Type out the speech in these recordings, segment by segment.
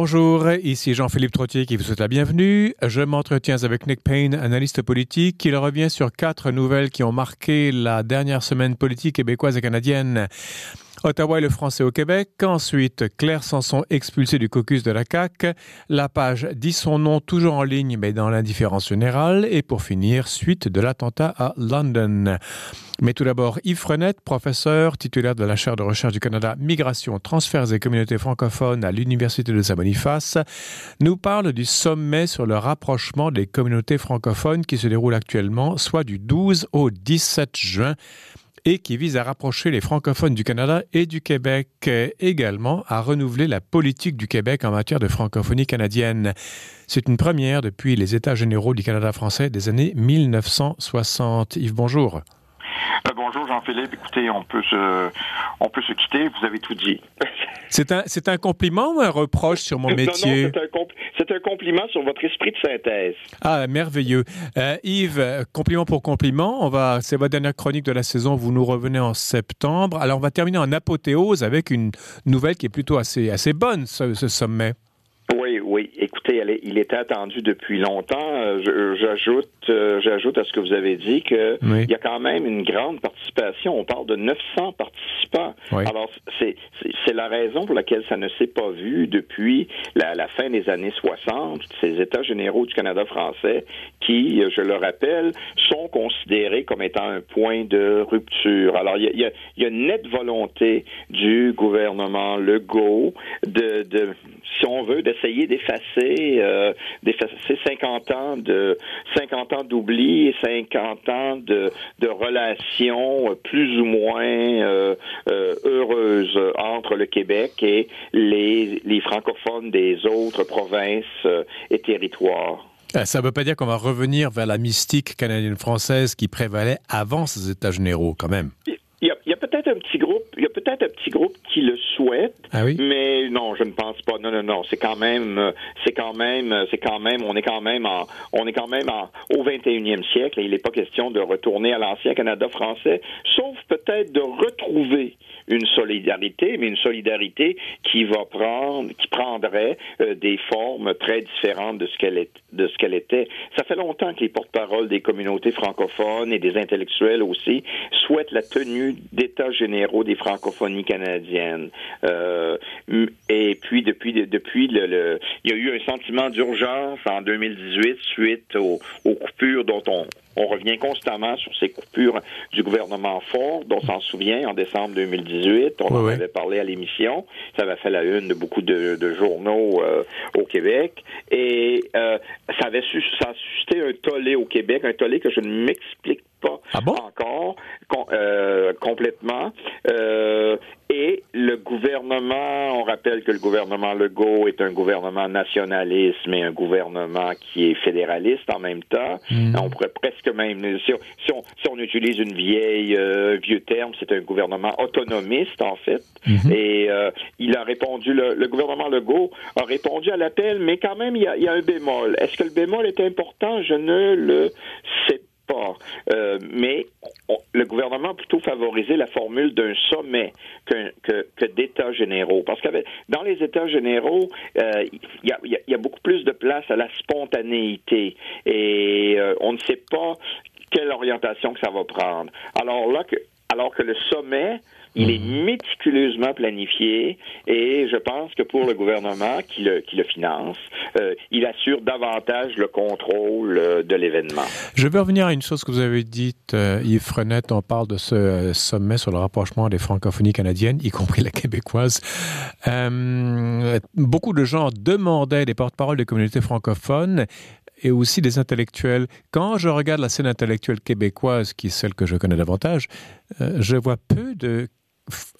Bonjour, ici Jean-Philippe Trottier qui vous souhaite la bienvenue. Je m'entretiens avec Nick Payne, analyste politique. Il revient sur quatre nouvelles qui ont marqué la dernière semaine politique québécoise et canadienne. Ottawa et le français au Québec. Ensuite, Claire Sanson expulsée du caucus de la CAQ. La page dit son nom toujours en ligne, mais dans l'indifférence générale. Et pour finir, suite de l'attentat à London. Mais tout d'abord, Yves Frenette, professeur titulaire de la chaire de recherche du Canada Migration, transferts et communautés francophones à l'Université de Saint-Boniface, nous parle du sommet sur le rapprochement des communautés francophones qui se déroule actuellement, soit du 12 au 17 juin et qui vise à rapprocher les francophones du Canada et du Québec, également à renouveler la politique du Québec en matière de francophonie canadienne. C'est une première depuis les États généraux du Canada français des années 1960. Yves, bonjour. Euh, bonjour Jean-Philippe. Écoutez, on peut se, on peut se quitter. Vous avez tout dit. C'est un, c'est un compliment ou un reproche sur mon métier? Non, non, c'est un, un, compliment sur votre esprit de synthèse. Ah, merveilleux. Euh, Yves, compliment pour compliment. On va, c'est votre dernière chronique de la saison. Vous nous revenez en septembre. Alors, on va terminer en apothéose avec une nouvelle qui est plutôt assez, assez bonne, ce, ce sommet. Oui, oui. Écoutez, est, il était attendu depuis longtemps. Euh, j'ajoute, euh, j'ajoute à ce que vous avez dit que oui. il y a quand même une grande participation. On parle de 900 participants. Oui. Alors, c'est, la raison pour laquelle ça ne s'est pas vu depuis la, la, fin des années 60. Ces États généraux du Canada français qui, je le rappelle, sont considérés comme étant un point de rupture. Alors, y a, il y a une nette volonté du gouvernement Legault de, de si on veut, d'essayer d'effacer, euh, d'effacer 50 ans de 50 ans d'oubli et 50 ans de, de relations plus ou moins euh, euh, heureuses entre le Québec et les, les francophones des autres provinces euh, et territoires. Ça ne veut pas dire qu'on va revenir vers la mystique canadienne-française qui prévalait avant ces États généraux, quand même. Il y a, a peut-être un petit groupe, il y a peut-être un petit groupe qui le souhaite, ah oui? mais non, je ne pense pas. Non, non, non, c'est quand même, c'est quand même, c'est quand même, on est quand même en, on est quand même en, au 21e siècle et il n'est pas question de retourner à l'ancien Canada français, sauf peut-être de retrouver une solidarité, mais une solidarité qui va prendre, qui prendrait euh, des formes très différentes de ce qu'elle est, de ce qu'elle était. Ça fait longtemps que les porte-paroles des communautés francophones et des intellectuels aussi souhaitent la tenue d'états généraux des francophonies canadiennes. Euh, et puis depuis, depuis le, il y a eu un sentiment d'urgence en 2018 suite aux coupures dont on on revient constamment sur ces coupures du gouvernement Ford, dont on s'en souvient en décembre 2018. On oui, en avait parlé à l'émission. Ça avait fait la une de beaucoup de, de journaux euh, au Québec. Et euh, ça avait su, ça a suscité un tollé au Québec, un tollé que je ne m'explique pas ah bon? encore com euh, complètement. Euh, et le gouvernement, on rappelle que le gouvernement Legault est un gouvernement nationaliste, mais un gouvernement qui est fédéraliste en même temps. Mm. On pourrait presque même, si on, si on, si on utilise une vieille euh, vieux terme, c'est un gouvernement autonomiste en fait. -hmm. Et il a répondu, le, le, gouvernement Legault a répondu à l'appel, mais quand même il y a, il y a un bémol. Est-ce que le bémol est important? Je ne le sais pas Euh, mais le gouvernement a plutôt favorisé la formule d'un sommet que, que, d'États généraux. Parce que dans les États généraux, euh, il y, a, y, a, beaucoup plus de place à la spontanéité. Et euh, on ne sait pas quelle orientation que ça va prendre. Alors là, que, alors que le sommet, il est méticuleusement planifié et je pense que pour le gouvernement qui le, qui le finance, euh, il assure davantage le contrôle euh, de l'événement. Je veux revenir à une chose que vous avez dite, euh, Yves Frenette. On parle de ce sommet sur le rapprochement des francophonies canadiennes, y compris la québécoise. Beaucoup de gens demandaient des porte-paroles des communautés francophones et aussi des intellectuels. Quand je regarde la scène intellectuelle québécoise, qui est celle que je connais davantage, euh, je vois peu de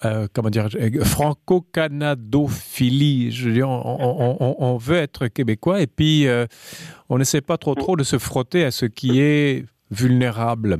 euh, comment dire franco-canadophilie. Je on, on, veut être québécois et puis euh, on n'essaie pas trop trop de se frotter à ce qui est vulnérable.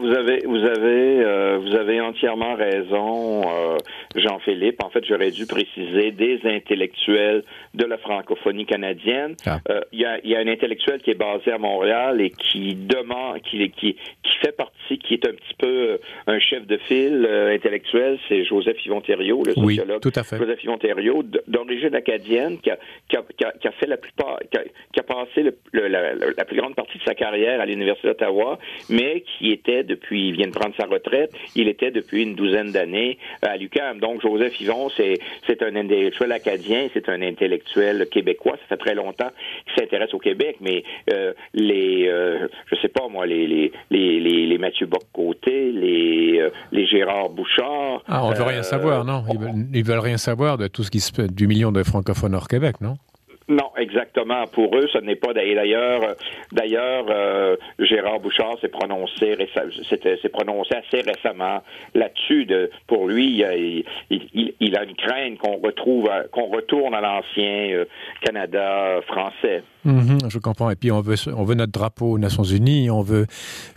Vous, avez, vous avez, euh, vous avez entièrement raison, euh, Jean-Philippe. En fait, j'aurais dû préciser des intellectuels de la francophonie canadienne. Ah. Euh, il y, a, y, a, un intellectuel qui est basé à Montréal et qui demande, qui, qui, qui fait partie, qui est un petit peu un chef de file intellectuel, c'est Joseph Yvon Thériault, le sociologue. Oui, tout à fait. Joseph Yvon Thériault, d'origine acadienne, qui a, qui, a, qui a, fait la plupart, qui a, qui passé le, la, la, plus grande partie de sa carrière à l'Université d'Ottawa, mais qui était depuis, il vient de prendre sa retraite, il était depuis une douzaine d'années à l'UQAM. Donc, Joseph Yvon, c'est, c'est un intellectuel acadien, c'est un intellectuel québécois. Ça fait très longtemps qu'il s'intéresse au Québec, mais euh, les, euh, je sais pas moi, les, les, les, les, Mathieu Bock-Côté, les, euh, les Gérard Bouchard. Ah, on veut rien savoir, non? Ils veulent, ils veulent rien savoir de tout ce qui se fait, du million de francophones hors Québec, non? Non, exactement. Pour eux, ce n'est pas. d'ailleurs, d'ailleurs, euh, Gérard Bouchard s'est prononcé, s'est prononcé assez récemment là-dessus. De, pour lui, il, il, il, a une crainte qu'on retrouve, qu'on retourne à l'ancien euh, Canada français. Mhm, je comprends. Et puis on veut, on veut notre drapeau aux Nations Unies, on veut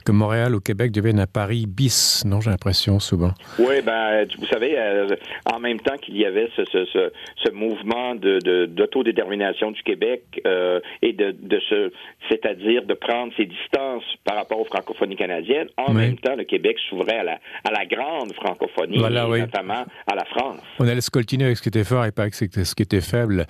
que Montréal au Québec devienne un Paris bis, non, j'ai l'impression souvent. Oui, ben, vous savez, euh, en même temps qu'il y avait ce, ce, ce, ce mouvement d'autodétermination de, du Québec Québec euh, et de, de se, c'est-à-dire de prendre ses distances par rapport aux francophonies canadiennes. En même temps, le Québec s'ouvrait à la, à la grande francophonie, voilà, notamment à la France. On allait se coltiner avec ce qui était fort et pas avec ce qui était faible.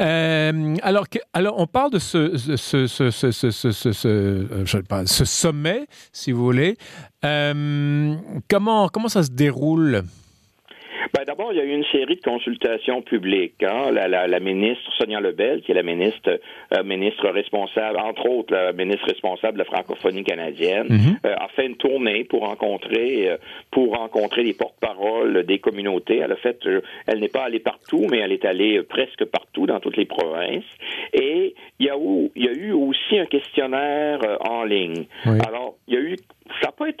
Euh, alors, alors, on parle de ce, ce, ce, ce euh, pas, sommet, si vous voulez. Comment, comment ça se déroule? Ben, D'abord, il y a eu une série de consultations publiques. Hein. La, la, la, ministre Sonia Lebel, qui est la ministre, euh, ministre responsable, entre autres, la ministre responsable de la francophonie canadienne, mm-hmm. euh, a fait une tournée pour rencontrer, euh, pour rencontrer les porte-paroles des communautés. Elle a fait, elle n'est pas allée partout, mais elle est allée presque partout dans toutes les provinces. Et il y a eu, il y a eu aussi un questionnaire en ligne. Oui. Alors,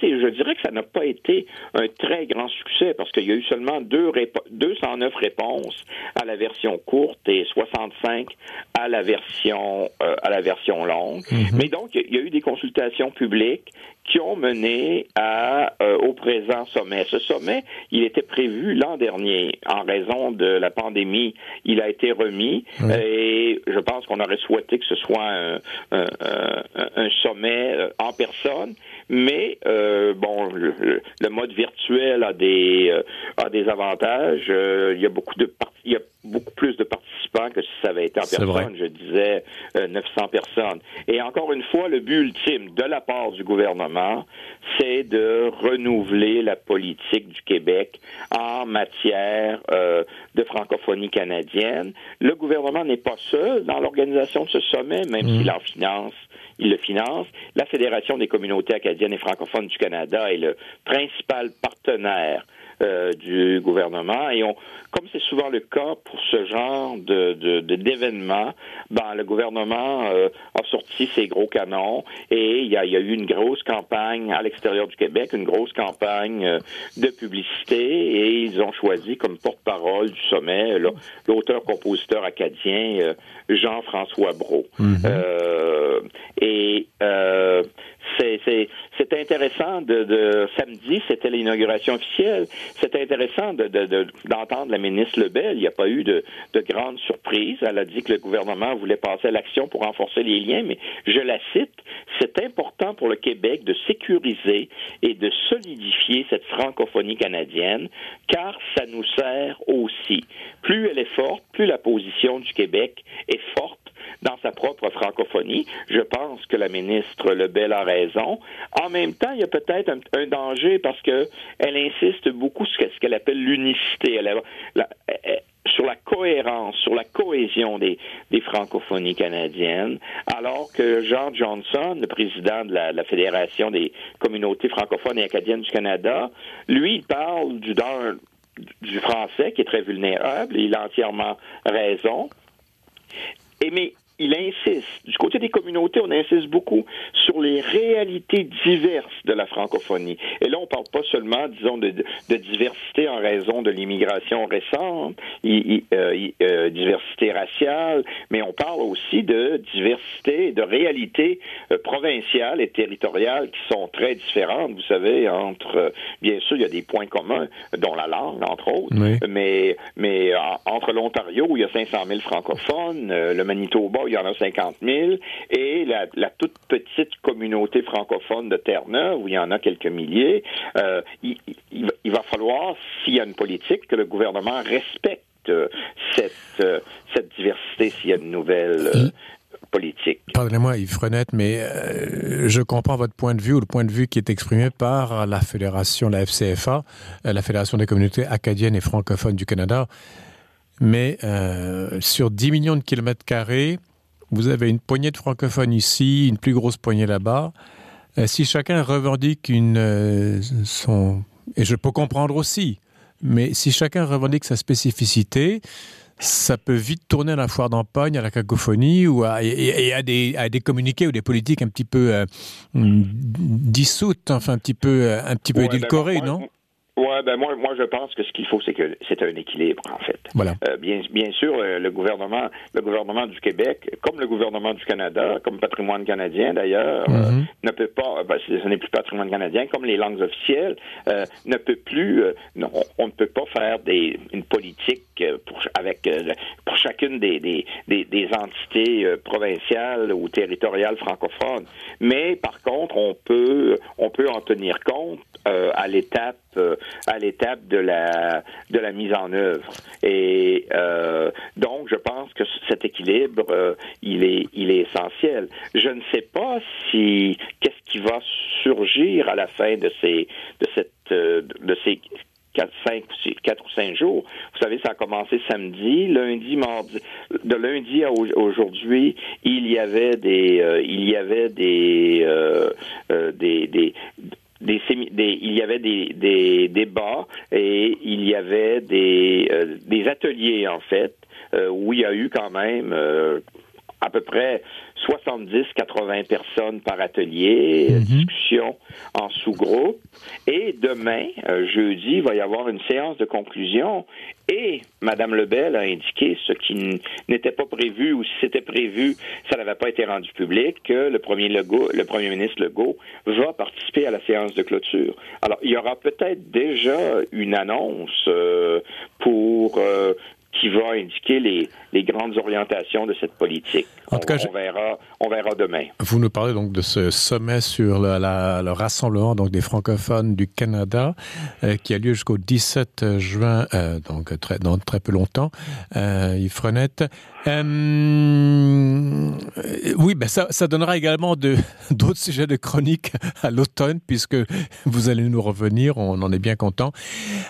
je dirais que ça n'a pas été un très grand succès parce qu'il y a eu seulement deux 209 réponses à la version courte et 65 à la version euh, à la version longue. Mm-hmm. Mais donc il y a eu des consultations publiques qui ont mené à, euh, au présent sommet. Ce sommet, il était prévu l'an dernier. En raison de la pandémie, il a été remis et je pense qu'on aurait souhaité que ce soit un, un, un sommet euh, en personne. Mais euh, bon, le, le, mode virtuel a des euh, a des avantages. Euh, il y a beaucoup de il y a beaucoup plus de participants que si ça avait été en personne. Vrai. Je disais 900 personnes. Et encore une fois, le but ultime de la part du gouvernement, c'est de renouveler la politique du Québec en matière de francophonie canadienne. Le gouvernement n'est pas seul dans l'organisation de ce sommet, même mmh. s'il en finance il le finance. La Fédération des communautés acadiennes et francophones du Canada est le principal partenaire euh, du gouvernement. Et on, comme c'est souvent le cas pour ce genre de, d'événements, ben, le gouvernement euh, a sorti ses gros canons et il y a, y a, eu une grosse campagne à l'extérieur du Québec, une grosse campagne euh, de publicité et ils ont choisi comme porte-parole du sommet l'auteur-compositeur acadien Jean-François Brault. Mm-hmm. et c'est intéressant de, samedi, c'était l'inauguration officielle. C'est intéressant d'entendre de, la ministre Lebel. Il n'y a pas eu de, de grande surprise. Elle a dit que le gouvernement voulait passer à l'action pour renforcer les liens, mais je la cite, c'est important pour le Québec de sécuriser et de solidifier cette francophonie canadienne, car ça nous sert aussi. Plus elle est forte, plus la position du Québec est forte dans sa propre francophonie. Je pense que la ministre Lebel a raison. En même temps, il y a peut-être un, danger parce que elle insiste beaucoup sur ce qu'elle appelle l'unicité. sur la cohérence, sur la cohésion des, francophonies canadiennes, alors que Jean Johnson, le président de la, Fédération des communautés francophones et acadiennes du Canada, lui, il parle du, français qui est très vulnérable, il a entièrement raison. Amy il insiste, du côté des communautés, on insiste beaucoup sur les réalités diverses de la francophonie. Et là, on parle pas seulement, disons, de, de diversité en raison de l'immigration récente, euh, euh, diversité raciale, mais on parle aussi de diversité, de réalités euh, provinciales et territoriales qui sont très différentes. Vous savez, entre, bien sûr, il y a des points communs, dont la langue, entre autres, mais, mais entre l'Ontario, où il y a 500 000 francophones, le Manitoba, il y en a 50 000, et la, toute petite communauté francophone de Terre-Neuve, où il y en a quelques milliers, euh, il, va falloir, s'il y a une politique, que le gouvernement respecte euh, cette, euh, cette diversité s'il y a une nouvelle politique. Pardonnez-moi Yves Frenette, mais je comprends votre point de vue ou le point de vue qui est exprimé par la fédération, la FCFA, la Fédération des communautés acadiennes et francophones du Canada. Mais sur 10 millions de kilomètres carrés, vous avez une poignée de francophones ici, une plus grosse poignée là-bas. Euh, si chacun revendique une, euh, son... Et je peux comprendre aussi, mais si chacun revendique sa spécificité, ça peut vite tourner à la foire d'empoigne, à la cacophonie, ou à, et, à, des, à des communiqués ou des politiques un petit peu euh, dissoutes, enfin un petit peu, un petit peu ouais, édulcorées, non? Ouais, ben moi, moi, je pense que ce qu'il faut, c'est que c'est un équilibre, en fait. Voilà. Euh, bien, bien sûr, euh, le gouvernement, le gouvernement du Québec, comme le gouvernement du Canada, comme patrimoine canadien d'ailleurs, euh, mm-hmm. ne peut pas, ben, ce n'est plus patrimoine canadien, comme les langues officielles, ne peut plus, non, on ne peut pas faire des, une politique pour, avec pour chacune des, des, des, des entités provinciales ou territoriales francophones. Mais par contre, on peut, on peut en tenir compte à l'étape à l'étape de la de la mise en œuvre. Et euh, donc, je pense que cet équilibre, euh, il est il est essentiel. Je ne sais pas si qu'est-ce qui va surgir à la fin de ces de cette euh, de ces quatre, cinq, quatre ou cinq jours. Vous savez, ça a commencé samedi, lundi, mardi. De lundi à aujourd'hui, il y avait des, il y avait des, des, des, des, il y avait des, des débats et il y avait des, euh, des ateliers en fait euh, où il y a eu quand même euh, à peu près 70-80 personnes par atelier, mhm. discussion en sous-groupe. Et demain, euh, jeudi, il va y avoir une séance de conclusion. Et Mme Lebel a indiqué ce qui n'était pas prévu ou si c'était prévu, ça n'avait pas été rendu public, que le premier, Legault, le premier ministre Legault va participer à la séance de clôture. Alors, il y aura peut-être déjà une annonce euh, pour euh, qui va indiquer les, les grandes orientations de cette politique. En tout cas, on, verra, on verra demain. Vous nous parlez donc de ce sommet sur le, la, le rassemblement donc des francophones du Canada euh, qui a lieu jusqu'au 17 juin, euh, donc très, dans très peu longtemps. Euh, Yves Frenette. Euh, oui, ben ça, ça donnera également d'autres sujets de chronique à l'automne, puisque vous allez nous revenir, on en est bien content.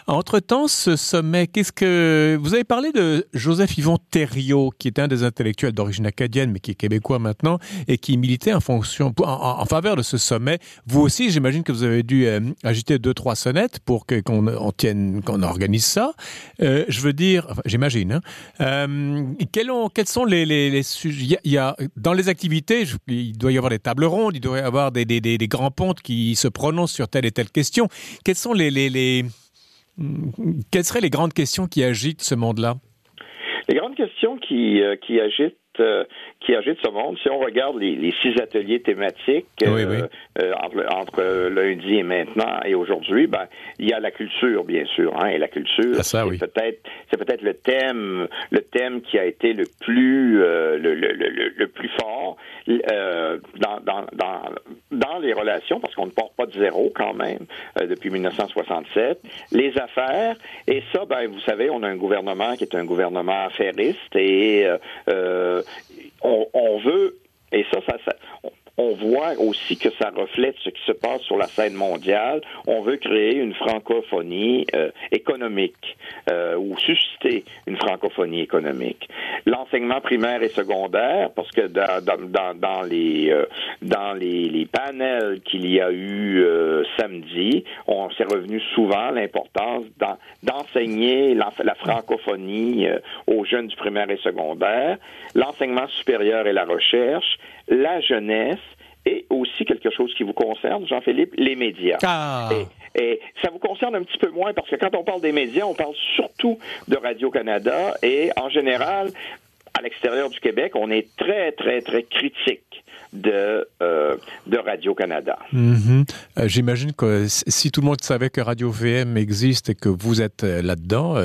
Entre-temps, ce sommet, qu'est-ce que... Vous avez parlé de Joseph Yvon Thériault, qui est un des intellectuels d'origine acadienne, mais qui est québécois maintenant, et qui militait en, fonction, en, faveur de ce sommet. Vous aussi, j'imagine que vous avez dû euh, agiter deux, trois sonnettes pour qu'on on tienne, qu'on organise ça. Euh, je veux dire, j'imagine, hein, euh, quels ont quels sont les, sujets il y, a, Dans les activités, il doit y avoir des tables rondes, il doit y avoir des, grands pontes qui se prononcent sur telle et telle question. Quelles sont les... Quelles seraient les grandes questions qui agitent ce monde-là? Les grandes questions qui, euh, qui agitent euh, qui agite ce monde. Si on regarde les, les six ateliers thématiques euh, euh, entre, entre, lundi et maintenant et aujourd'hui, ben il y a la culture bien sûr, hein, et la culture, ah, c'est peut-être c'est peut-être le thème le thème qui a été le plus le, le, le, le, plus fort dans, dans, dans dans les relations parce qu'on ne porte pas de zéro quand même depuis 1967. Les affaires et ça, ben vous savez, on a un gouvernement qui est un gouvernement affairiste et on, veut, et ça, ça, on voit aussi que ça reflète ce qui se passe sur la scène mondiale. On veut créer une francophonie euh, économique euh, ou susciter une francophonie économique. L'enseignement primaire et secondaire, parce que dans, dans, dans les euh, dans les, les panels qu'il y a eu samedi, on s'est revenu souvent l'importance d'enseigner la, la, francophonie aux jeunes du primaire et secondaire, l'enseignement supérieur et la recherche, la jeunesse et aussi quelque chose qui vous concerne, Jean-Philippe, les médias. Ah. Et, ça vous concerne un petit peu moins parce que quand on parle des médias, on parle surtout de Radio-Canada et en général, à l'extérieur du Québec, on est très, très, très critique de, euh, de Radio-Canada. Mm-hmm. Euh, j'imagine que si tout le monde savait que Radio-VM existe et que vous êtes euh, là-dedans,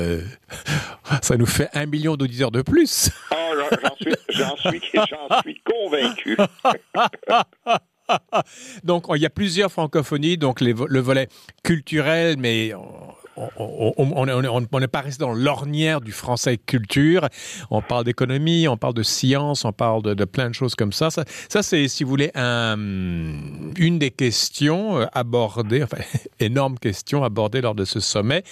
ça nous fait un million d'auditeurs de plus. J'en suis, suis, suis convaincu. donc, il y a plusieurs francophonies, donc le volet culturel, mais on n'est pas resté dans l'ornière du français culture. On parle d'économie, on parle de science, on parle de, plein de choses comme ça. Ça, c'est, si vous voulez, un, une des questions euh, abordées, enfin, énorme question abordée lors de ce sommet.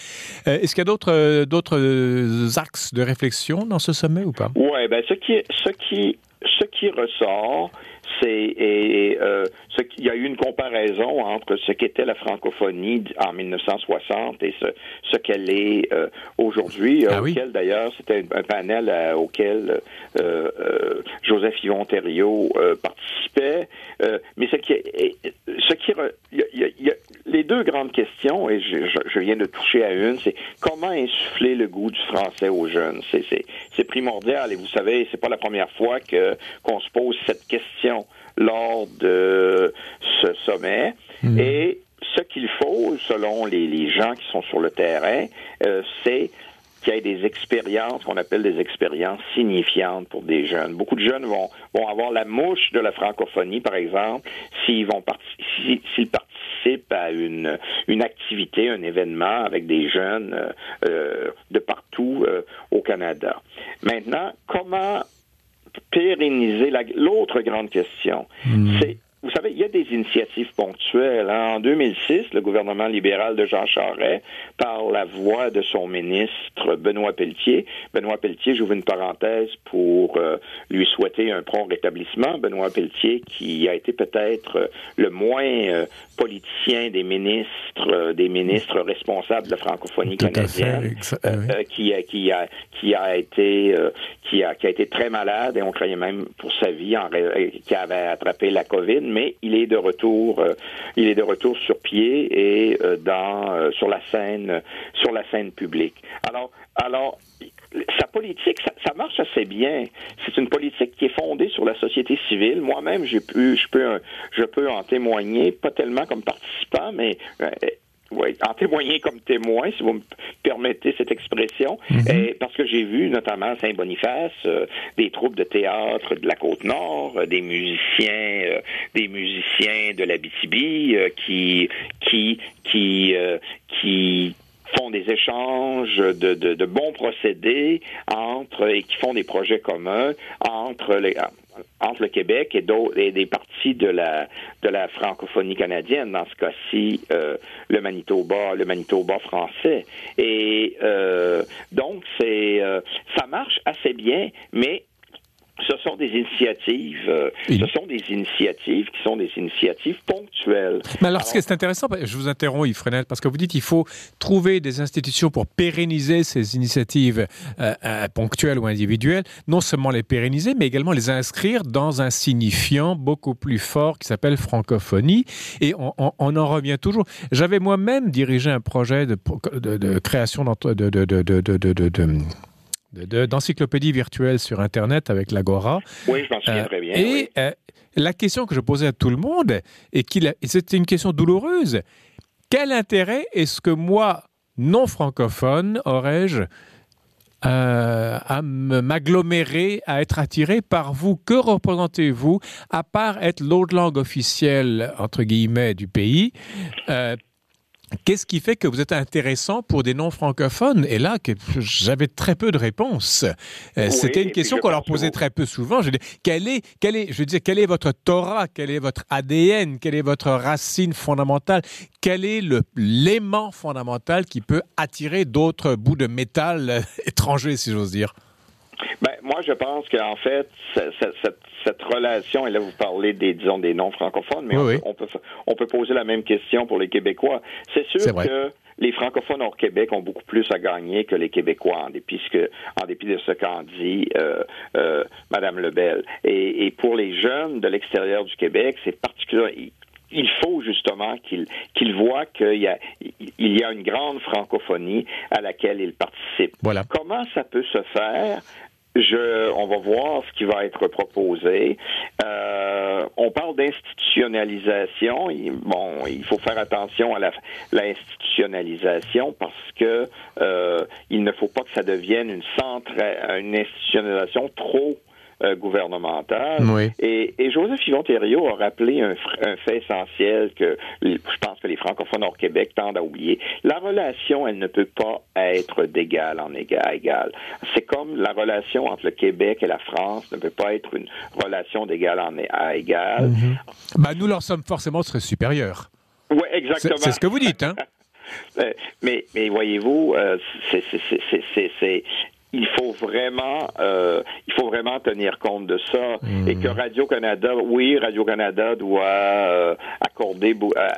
Euh, est-ce qu'il y a d'autres, d'autres axes de réflexion dans ce sommet ou pas? Oui, ben, ce qui ressort, c'est et, euh, ce, il y a eu une comparaison entre ce qu'était la francophonie en 1960 et ce, ce qu'elle est euh, aujourd'hui, euh, ah auquel d'ailleurs c'était un panel auquel Joseph Yvon Thériault participait. mais ce qui, ce qui, y a, les deux grandes questions et je, je, viens de toucher à une, c'est comment insuffler le goût du français aux jeunes? C'est primordial et vous savez, c'est pas la première fois que qu'on se pose cette question lors de ce sommet. Hmm. Et ce qu'il faut, selon les, gens qui sont sur le terrain, euh, c'est qu'il y ait des expériences qu'on appelle des expériences signifiantes pour des jeunes. Beaucoup de jeunes vont, vont avoir la mouche de la francophonie, par exemple, s'ils vont s'ils participent à une, une activité, un événement avec des jeunes euh, euh, de partout au Canada. Maintenant, comment pérenniser l'autre grande question. Hmm. C'est vous savez, il y a des initiatives ponctuelles. Hein. En 2006, le gouvernement libéral de Jean Charest, par la voix de son ministre Benoît Pelletier, Benoît Pelletier, j'ouvre une parenthèse pour euh, lui souhaiter un prompt rétablissement. Benoît Pelletier, qui a été peut-être le moins euh, politicien des ministres, des ministres responsables de la francophonie canadienne, euh, qui, a, qui a qui a été qui a qui a été très malade et on croyait même pour sa vie, en, qui avait attrapé la COVID mais il est de retour, euh, il est de retour sur pied et euh, dans euh, sur la scène sur la scène publique. Alors alors sa politique, ça, marche assez bien. C'est une politique qui est fondée sur la société civile. Moi-même, j'ai pu, je peux, je peux en témoigner, pas tellement comme participant, mais oui, en témoigner comme témoin, si vous me permettez cette expression, mhm. parce que j'ai vu notamment à Saint-Boniface euh, des troupes de théâtre de la côte nord, euh, des musiciens, euh, des musiciens de la BTB qui qui qui qui font des échanges de, de, de, bons procédés entre et qui font des projets communs entre les entre le Québec et, et des parties de la de la francophonie canadienne, dans ce cas-ci euh, le Manitoba, le Manitoba français. Et euh, donc c'est euh, ça marche assez bien, mais ce sont des initiatives, euh, ce sont des initiatives qui sont des initiatives ponctuelles. Mais alors, ce qui est intéressant, je vous interromps, Yves Frenel, parce que vous dites qu'il faut trouver des institutions pour pérenniser ces initiatives euh, euh, ponctuelles ou individuelles, non seulement les pérenniser, mais également les inscrire dans un signifiant beaucoup plus fort qui s'appelle francophonie. Et on, en revient toujours. J'avais moi-même dirigé un projet de, de création de, de d'encyclopédie virtuelle sur Internet avec l'Agora. Oui, je m'en souviens très bien. Et euh, la question que je posais à tout le monde, et, c'était une question douloureuse, quel intérêt est-ce que moi, non francophone, aurais-je euh, à m'agglomérer, à être attiré par vous? Que représentez-vous, à part être l'autre langue officielle, entre guillemets, du pays euh, Qu'est-ce qui fait que vous êtes intéressant pour des non-francophones? Et là, j'avais très peu de réponses. Euh, c'était une question qu'on leur posait très peu souvent. Je dis, quel est, quel est, je veux dire, quel est votre Torah? Quel est votre ADN Quelle est votre racine fondamentale? Quel est le l'aimant fondamental qui peut attirer d'autres bouts de métal euh, étrangers, si j'ose dire? Ben, moi, je pense qu'en fait, cette, relation, et là, vous parlez des, disons, des non-francophones, mais on, peut, on peut poser la même question pour les Québécois. C'est sûr que les francophones hors Québec ont beaucoup plus à gagner que les Québécois, en dépit, en dépit de ce qu'en dit euh, euh, Madame Lebel. Et, et pour les jeunes de l'extérieur du Québec, c'est particulièrement il faut justement qu'ils voient qu'il y, a, il y a une grande francophonie à laquelle ils participent. Voilà. Comment ça peut se faire? Je, on va voir ce qui va être proposé. Euh, on parle d'institutionnalisation. Bon, il faut faire attention à l'institutionnalisation parce que euh, il ne faut pas que ça devienne une centre, une institutionnalisation trop euh, gouvernementale. Et, et, Joseph Yvon Thériault a rappelé un, fait essentiel que je pense que les francophones hors Québec tendent à oublier. La relation, elle ne peut pas être d'égal en égal à égal. C'est comme la relation entre le Québec et la France ne peut pas être une relation d'égal en à égal. Mm-hmm. bah, nous leur sommes forcément très supérieurs. Oui, exactement. C'est ce que vous dites, hein? Euh, mais, mais voyez-vous, euh, c'est il faut vraiment euh, il faut vraiment tenir compte de ça. Et que Radio Canada oui Radio Canada doit euh, accorder euh,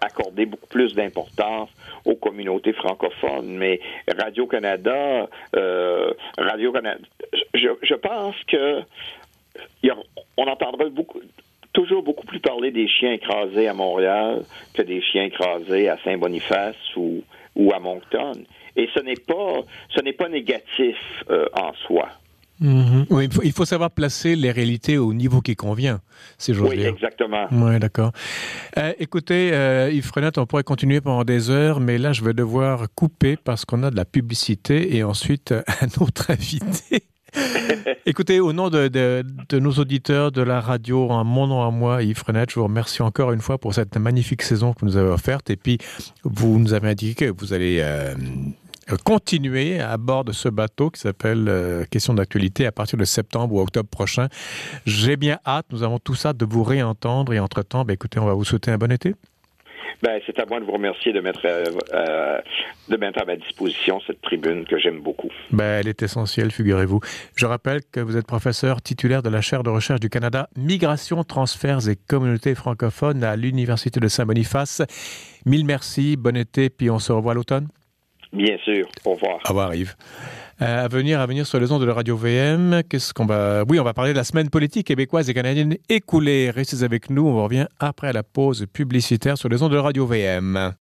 accorder beaucoup plus d'importance aux communautés francophones. Mais Radio Canada Radio Canada je, je pense que on entendra beaucoup toujours beaucoup plus parler des chiens écrasés à Montréal que des chiens écrasés à Saint-Boniface ou ou à Moncton et ce n'est pas, ce n'est pas négatif euh, en soi. Mhm. oui, il, faut, savoir placer les réalités au niveau qui convient, si j'ose oui, dire. exactement. Oui, d'accord. Euh, écoutez, euh, Yves Frenette, on pourrait continuer pendant des heures, mais là, je vais devoir couper parce qu'on a de la publicité et ensuite un autre invité. Écoutez, au nom de, de, de, nos auditeurs de la radio, en mon nom à moi, Yves Frenette, je vous remercie encore une fois pour cette magnifique saison que vous nous avez offerte. Et puis, vous nous avez indiqué que vous allez euh, continuer à bord de ce bateau qui s'appelle euh, Question d'actualité à partir de septembre ou octobre prochain. J'ai bien hâte, nous avons tout ça de vous réentendre et entre-temps, ben, écoutez, on va vous souhaiter un bon été. Ben, c'est à moi de vous remercier de mettre, euh, euh, de mettre à ma disposition cette tribune que j'aime beaucoup. Ben, elle est essentielle, figurez-vous. Je rappelle que vous êtes professeur titulaire de la chaire de recherche du Canada Migration, transferts et communautés francophones à l'Université de Saint-Boniface. Mille merci, bon été, puis on se revoit l'automne. Bien sûr. Au revoir. Au revoir, Yves. Euh, à venir, à venir sur les ondes de la radio VM. Qu'est-ce qu'on va. Oui, on va parler de la semaine politique québécoise et canadienne écoulée. Restez avec nous. On revient après la pause publicitaire sur les ondes de la radio VM.